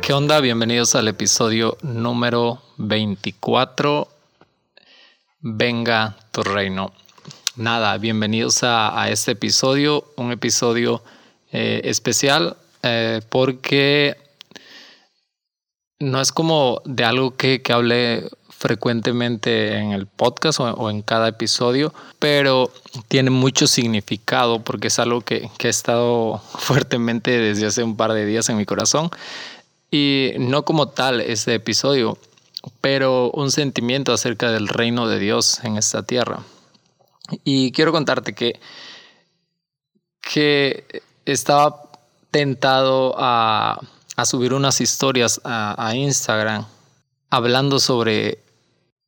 ¿Qué onda? Bienvenidos al episodio número 24. Venga tu reino. Nada, bienvenidos a, este episodio, un episodio eh, especial eh, porque no es como de algo que, que hable frecuentemente en el podcast o, en cada episodio, pero tiene mucho significado porque es algo que, que he estado fuertemente desde hace un par de días en mi corazón y no como tal este episodio, pero un sentimiento acerca del reino de Dios en esta tierra. Y quiero contarte que, que estaba tentado a, subir unas historias a, Instagram hablando sobre,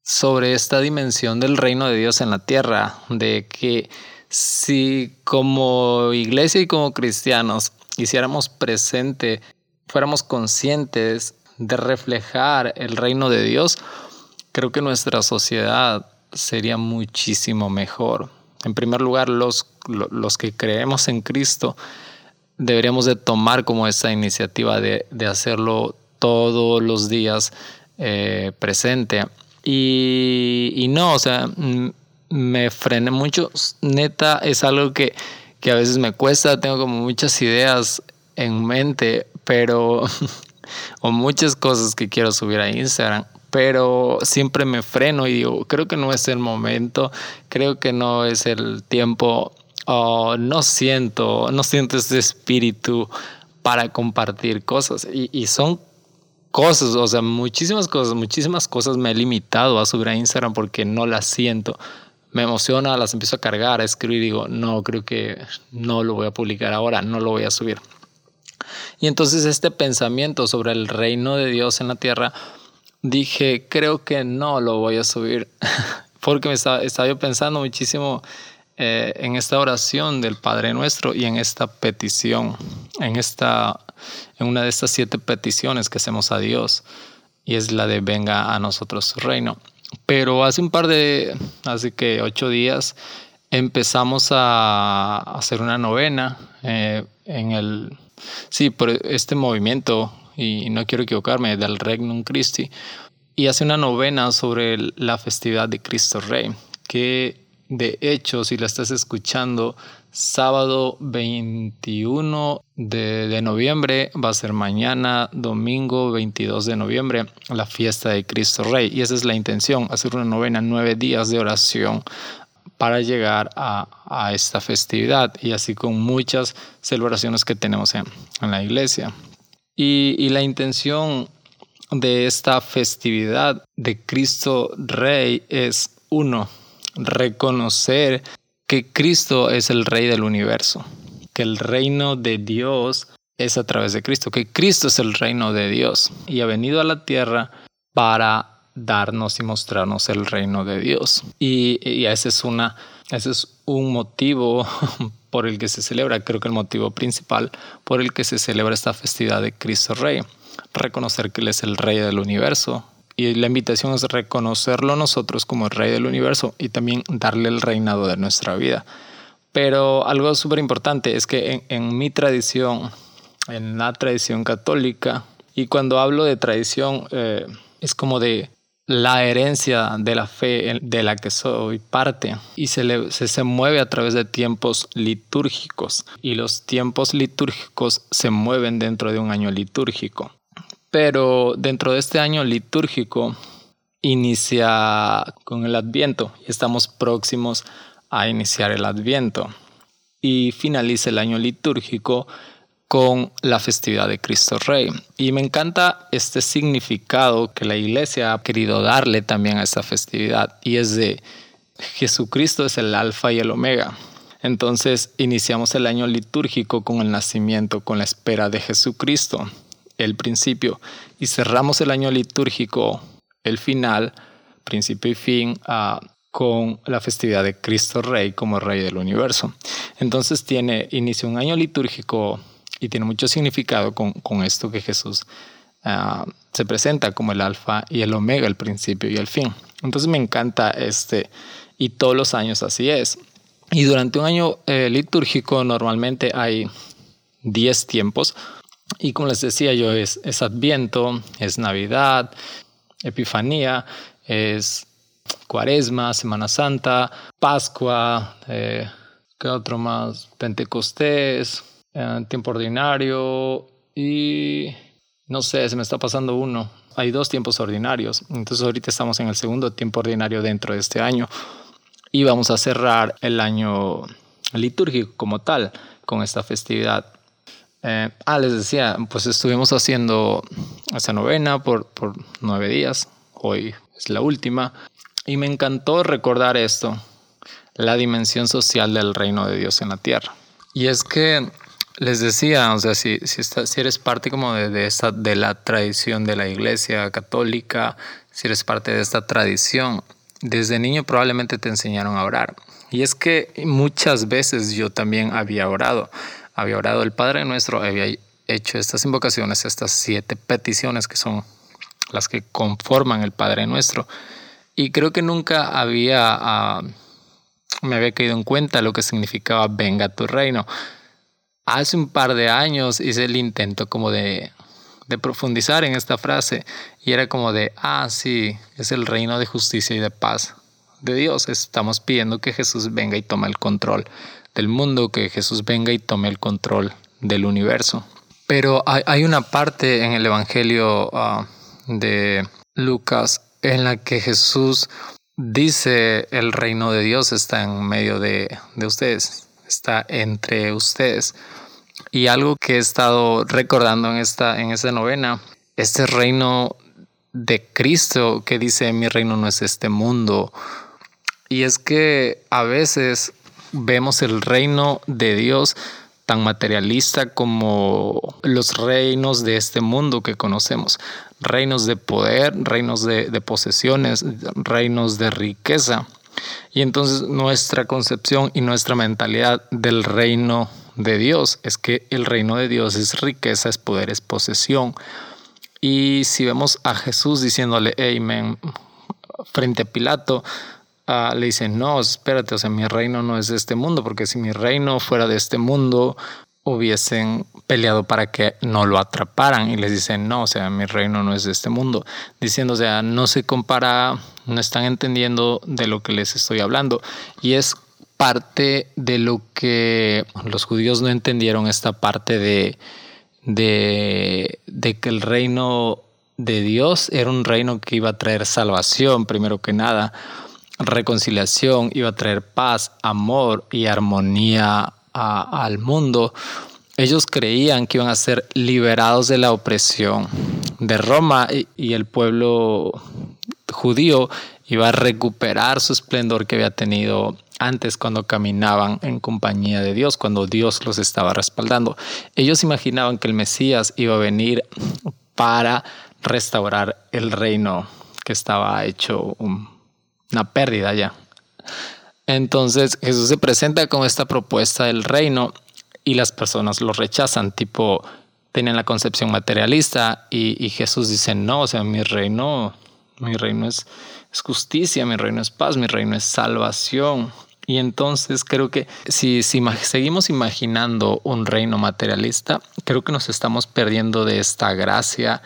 sobre esta dimensión del reino de Dios en la tierra, de que si como iglesia y como cristianos hiciéramos presente fuéramos conscientes de reflejar el reino de Dios, creo que nuestra sociedad sería muchísimo mejor. En primer lugar, los, los que creemos en Cristo deberíamos de tomar como esa iniciativa de, hacerlo todos los días eh, presente. Y, y, no, o sea, me frené mucho. Neta, es algo que, que a veces me cuesta, tengo como muchas ideas en mente, pero, o muchas cosas que quiero subir a Instagram, pero siempre me freno y digo, creo que no es el momento, creo que no es el tiempo, o no siento, no siento ese espíritu para compartir cosas. Y, y son cosas, o sea, muchísimas cosas, muchísimas cosas me he limitado a subir a Instagram porque no las siento. Me emociona, las empiezo a cargar, a escribir y digo, no, creo que no lo voy a publicar ahora, no lo voy a subir. Y entonces este pensamiento sobre el reino de Dios en la tierra, dije, creo que no lo voy a subir, porque me estaba, yo pensando muchísimo eh, en esta oración del Padre Nuestro y en esta petición, en, esta, en una de estas siete peticiones que hacemos a Dios, y es la de venga a nosotros su reino. Pero hace un par de, así que ocho días, empezamos a hacer una novena eh, en el Sí, por este movimiento, y no quiero equivocarme, del Regnum Christi, y hace una novena sobre la festividad de Cristo Rey, que de hecho, si la estás escuchando, sábado 21 de, noviembre va a ser mañana, domingo 22 de noviembre, la fiesta de Cristo Rey. Y esa es la intención, hacer una novena, nueve días de oración para llegar a, esta festividad y así con muchas celebraciones que tenemos en, la iglesia. Y, la intención de esta festividad de Cristo Rey es uno, reconocer que Cristo es el Rey del universo, que el reino de Dios es a través de Cristo, que Cristo es el reino de Dios y ha venido a la tierra para darnos y mostrarnos el reino de Dios. Y, ese, es una, ese es un motivo por el que se celebra, creo que el motivo principal por el que se celebra esta festividad de Cristo Rey. Reconocer que Él es el Rey del universo. Y la invitación es reconocerlo nosotros como el Rey del universo y también darle el reinado de nuestra vida. Pero algo súper importante es que en, mi tradición, en la tradición católica, y cuando hablo de tradición, eh, es como de la herencia de la fe de la que soy parte y se, se, mueve a través de tiempos litúrgicos y los tiempos litúrgicos se mueven dentro de un año litúrgico. Pero dentro de este año litúrgico inicia con el adviento y estamos próximos a iniciar el adviento y finaliza el año litúrgico con la festividad de Cristo Rey. Y me encanta este significado que la iglesia ha querido darle también a esta festividad y es de Jesucristo es el alfa y el omega. Entonces iniciamos el año litúrgico con el nacimiento, con la espera de Jesucristo, el principio, y cerramos el año litúrgico, el final, principio y fin, ah, con la festividad de Cristo Rey como Rey del universo. Entonces tiene inicio un año litúrgico y tiene mucho significado con, con esto que Jesús ah, se presenta como el alfa y el omega, el principio y el fin. Entonces me encanta este, y todos los años así es. Y durante un año eh, litúrgico normalmente hay 10 tiempos y como les decía yo es, Adviento, es Navidad, Epifanía, es Cuaresma, Semana Santa, Pascua, eh, ¿qué otro más? Pentecostés, eh, tiempo ordinario y no sé, se me está pasando uno. Hay dos tiempos ordinarios, entonces ahorita estamos en el segundo tiempo ordinario dentro de este año y vamos a cerrar el año litúrgico como tal con esta festividad. Eh, ah, les decía, pues estuvimos haciendo esta novena por, por nueve días, hoy es la última, y me encantó recordar esto, la dimensión social del reino de Dios en la tierra. Y es que les decía, o sea, si, si, si eres parte como de, de, esta, de la tradición de la iglesia católica, si eres parte de esta tradición, desde niño probablemente te enseñaron a orar. Y es que muchas veces yo también había orado. Había orado el Padre Nuestro, había hecho estas invocaciones, estas siete peticiones que son las que conforman el Padre Nuestro. Y creo que nunca había, ah, me había caído en cuenta lo que significaba venga tu reino. Hace un par de años hice el intento como de de profundizar en esta frase y era como de, ah, sí, es el reino de justicia y de paz de Dios. Estamos pidiendo que Jesús venga y tome el control del mundo, que Jesús venga y tome el control del universo. Pero hay, una parte en el Evangelio ah, de Lucas en la que Jesús dice el reino de Dios está en medio de, de ustedes, está entre ustedes. Y algo que he estado recordando en esta, en esta novena, este reino de Cristo que dice mi reino no es este mundo. Y es que a veces vemos el reino de Dios tan materialista como los reinos de este mundo que conocemos. Reinos de poder, reinos de, posesiones, reinos de riqueza. Y entonces nuestra concepción y nuestra mentalidad del reino de Dios, es que el reino de Dios es riqueza, es poder, es posesión. Y si vemos a Jesús diciéndole, Amen, frente a Pilato, uh, le dicen, no, espérate, o sea, mi reino no es de este mundo, porque si mi reino fuera de este mundo, hubiesen peleado para que no lo atraparan y les dicen, no, o sea, mi reino no es de este mundo, diciendo, o sea, no se compara, no están entendiendo de lo que les estoy hablando. Y es parte de lo que los judíos no entendieron, esta parte de, de, de que el reino de Dios era un reino que iba a traer salvación, primero que nada, reconciliación, iba a traer paz, amor y armonía al mundo. Ellos creían que iban a ser liberados de la opresión de Roma y el pueblo judío iba a recuperar su esplendor que había tenido antes cuando caminaban en compañía de Dios, cuando Dios los estaba respaldando. Ellos imaginaban que el Mesías iba a venir para restaurar el reino que estaba hecho una pérdida ya. Entonces Jesús se presenta con esta propuesta del reino y las personas lo rechazan, tipo, tenían la concepción materialista y, y Jesús dice, no, o sea, mi reino, mi reino es es justicia, mi reino es paz, mi reino es salvación. Y entonces creo que si, si, seguimos imaginando un reino materialista, creo que nos estamos perdiendo de esta gracia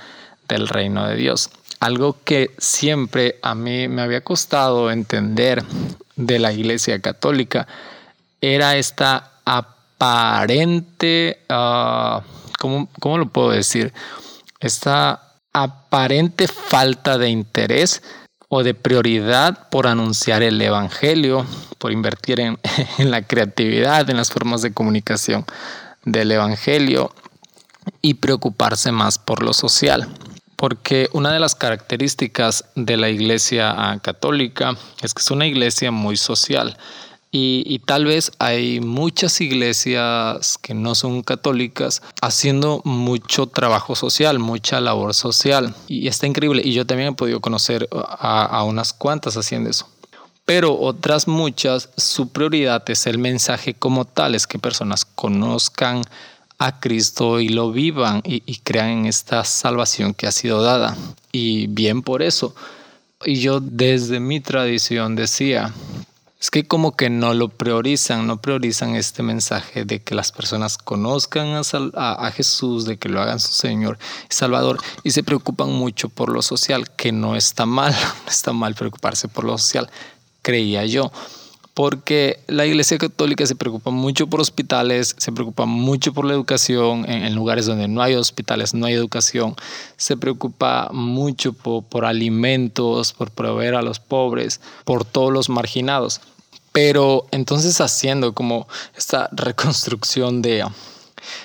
del reino de Dios. Algo que siempre a mí me había costado entender de la iglesia católica era esta aparente, uh, ¿cómo, ¿cómo lo puedo decir? Esta aparente falta de interés o de prioridad por anunciar el Evangelio, por invertir en, en, la creatividad, en las formas de comunicación del Evangelio y preocuparse más por lo social. Porque una de las características de la Iglesia católica es que es una iglesia muy social. Y, tal vez hay muchas iglesias que no son católicas haciendo mucho trabajo social, mucha labor social. Y está increíble. Y yo también he podido conocer a, a unas cuantas haciendo eso. Pero otras muchas, su prioridad es el mensaje como tal, es que personas conozcan a Cristo y lo vivan y, crean en esta salvación que ha sido dada. Y bien por eso. Y yo desde mi tradición decía, es que como que no lo priorizan, no priorizan este mensaje de que las personas conozcan a, Jesús, de que lo hagan su Señor y Salvador, y se preocupan mucho por lo social, que no está mal, no está mal preocuparse por lo social, creía yo porque la Iglesia Católica se preocupa mucho por hospitales, se preocupa mucho por la educación en, lugares donde no hay hospitales, no hay educación, se preocupa mucho por, alimentos, por proveer a los pobres, por todos los marginados. Pero entonces haciendo como esta reconstrucción de,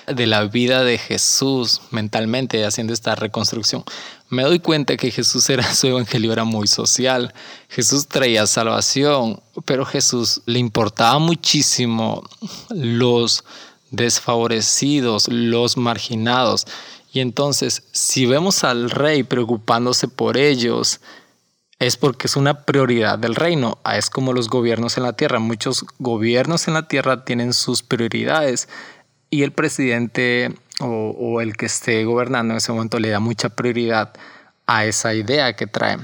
de la vida de Jesús mentalmente, haciendo esta reconstrucción, me doy cuenta que Jesús era, su evangelio era muy social. Jesús traía salvación, pero Jesús le importaba muchísimo los desfavorecidos, los marginados. Y entonces, si vemos al rey preocupándose por ellos, es porque es una prioridad del reino. Ah, es como los gobiernos en la tierra. Muchos gobiernos en la tierra tienen sus prioridades y el presidente o, el que esté gobernando en ese momento le da mucha prioridad a esa idea que trae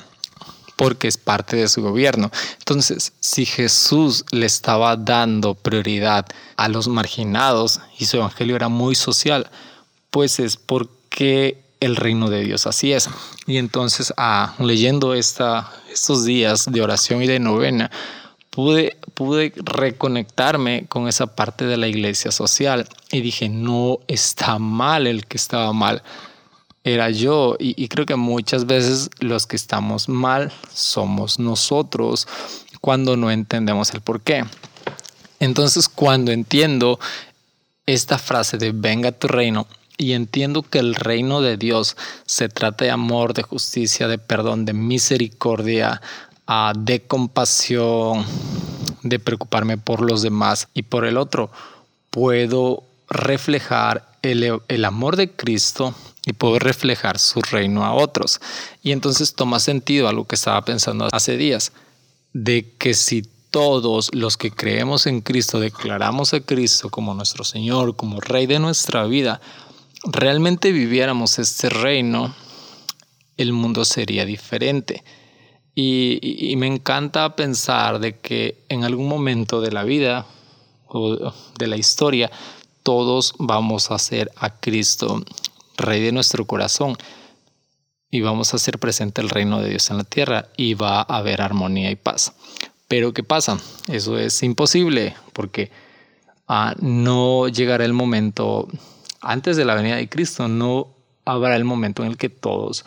porque es parte de su gobierno. Entonces, si Jesús le estaba dando prioridad a los marginados y su evangelio era muy social, pues es porque el reino de Dios así es. Y entonces, ah, leyendo esta, estos días de oración y de novena, pude, pude reconectarme con esa parte de la iglesia social y dije, no está mal el que estaba mal. Era yo y, creo que muchas veces los que estamos mal somos nosotros cuando no entendemos el por qué. Entonces cuando entiendo esta frase de venga tu reino y entiendo que el reino de Dios se trata de amor, de justicia, de perdón, de misericordia, de compasión, de preocuparme por los demás y por el otro, puedo reflejar el, el, amor de Cristo y puedo reflejar su reino a otros. Y entonces toma sentido algo que estaba pensando hace días, de que si todos los que creemos en Cristo declaramos a Cristo como nuestro Señor, como Rey de nuestra vida, realmente viviéramos este reino, el mundo sería diferente. Y, me encanta pensar de que en algún momento de la vida o de la historia, todos vamos a ser a Cristo, Rey de nuestro corazón, y vamos a hacer presente el reino de Dios en la tierra y va a haber armonía y paz. Pero ¿qué pasa? Eso es imposible porque ah, no llegará el momento, antes de la venida de Cristo, no habrá el momento en el que todos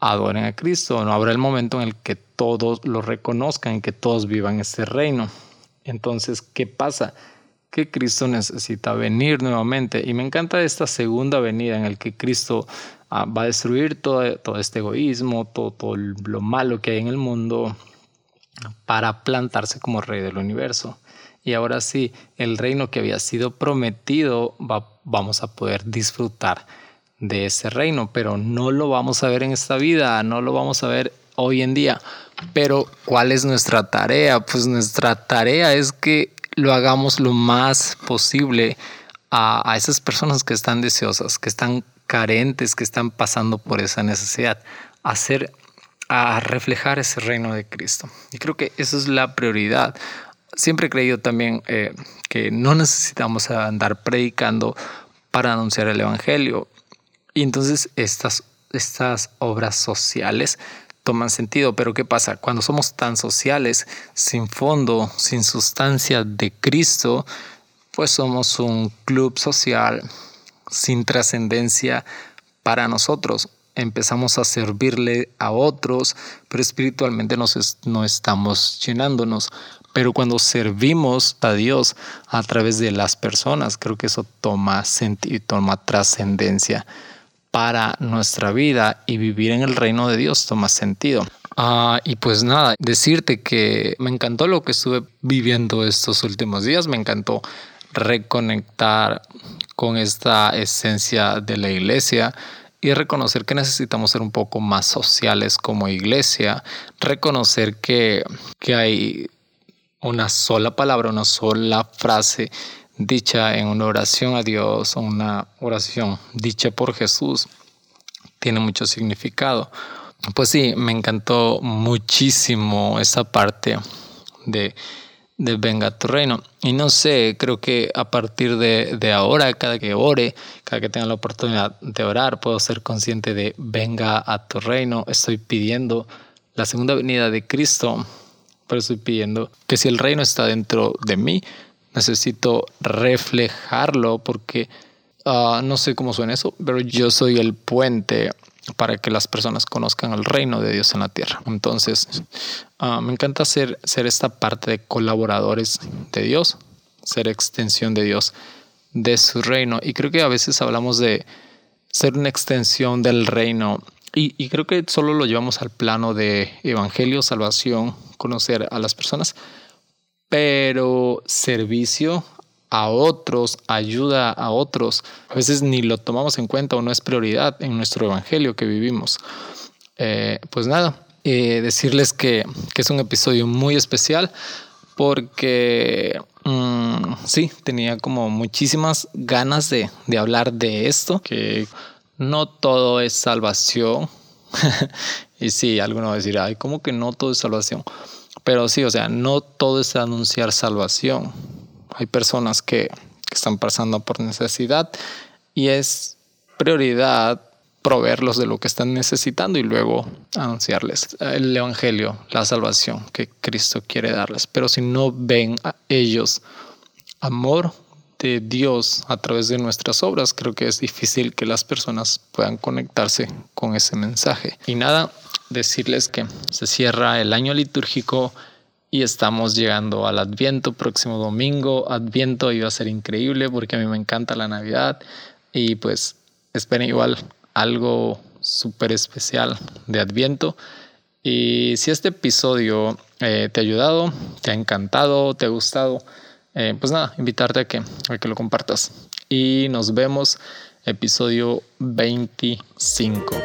adoren a Cristo, no habrá el momento en el que todos lo reconozcan, que todos vivan este reino. Entonces, ¿qué pasa? Que Cristo necesita venir nuevamente. Y me encanta esta segunda venida en el que Cristo ah, va a destruir todo, este egoísmo, todo, lo malo que hay en el mundo para plantarse como rey del universo. Y ahora sí, el reino que había sido prometido va, vamos a poder disfrutar de ese reino, pero no lo vamos a ver en esta vida, no lo vamos a ver hoy en día. Pero ¿cuál es nuestra tarea? Pues nuestra tarea es que lo hagamos lo más posible a, esas personas que están deseosas, que están carentes, que están pasando por esa necesidad, hacer a reflejar ese reino de Cristo. Y creo que esa es la prioridad. Siempre he creído también eh, que no necesitamos andar predicando para anunciar el Evangelio. Y entonces estas, estas obras sociales toman sentido, pero ¿qué pasa? Cuando somos tan sociales, sin fondo, sin sustancia de Cristo, pues somos un club social sin trascendencia para nosotros. Empezamos a servirle a otros, pero espiritualmente nos no estamos llenándonos. Pero cuando servimos a Dios a través de las personas, creo que eso toma sentido toma trascendencia para nuestra vida y vivir en el reino de Dios toma sentido. Ah, y pues nada, decirte que me encantó lo que estuve viviendo estos últimos días, me encantó reconectar con esta esencia de la iglesia y reconocer que necesitamos ser un poco más sociales como iglesia, reconocer que, que hay una sola palabra, una sola frase dicha en una oración a Dios, una oración dicha por Jesús, tiene mucho significado. Pues sí, me encantó muchísimo esa parte de, de venga tu reino. Y no sé, creo que a partir de, de, ahora, cada que ore, cada que tenga la oportunidad de orar, puedo ser consciente de venga a tu reino. Estoy pidiendo la segunda venida de Cristo, pero estoy pidiendo que si el reino está dentro de mí, necesito reflejarlo porque uh, no sé cómo suena eso, pero yo soy el puente para que las personas conozcan el reino de Dios en la tierra. Entonces, uh, me encanta ser, ser esta parte de colaboradores de Dios, ser extensión de Dios, de su reino. Y creo que a veces hablamos de ser una extensión del reino. Y, y creo que solo lo llevamos al plano de evangelio, salvación, conocer a las personas, pero servicio a otros, ayuda a otros, a veces ni lo tomamos en cuenta o no es prioridad en nuestro evangelio que vivimos. Eh, pues nada, eh, decirles que, que, es un episodio muy especial porque mm, sí, tenía como muchísimas ganas de, de hablar de esto, que no todo es salvación. y sí, alguno va a decir, ay, ¿cómo que no todo es salvación? Pero sí, o sea, no todo es anunciar salvación. Hay personas que, están pasando por necesidad y es prioridad proveerlos de lo que están necesitando y luego anunciarles el evangelio, la salvación que Cristo quiere darles. Pero si no ven a ellos amor de Dios a través de nuestras obras, creo que es difícil que las personas puedan conectarse con ese mensaje. Y nada, decirles que se cierra el año litúrgico y estamos llegando al Adviento próximo domingo. Adviento iba a ser increíble porque a mí me encanta la Navidad y pues esperen igual algo súper especial de Adviento. Y si este episodio eh, te ha ayudado, te ha encantado, te ha gustado, eh, pues nada, invitarte a que, a que lo compartas. Y nos vemos episodio 25.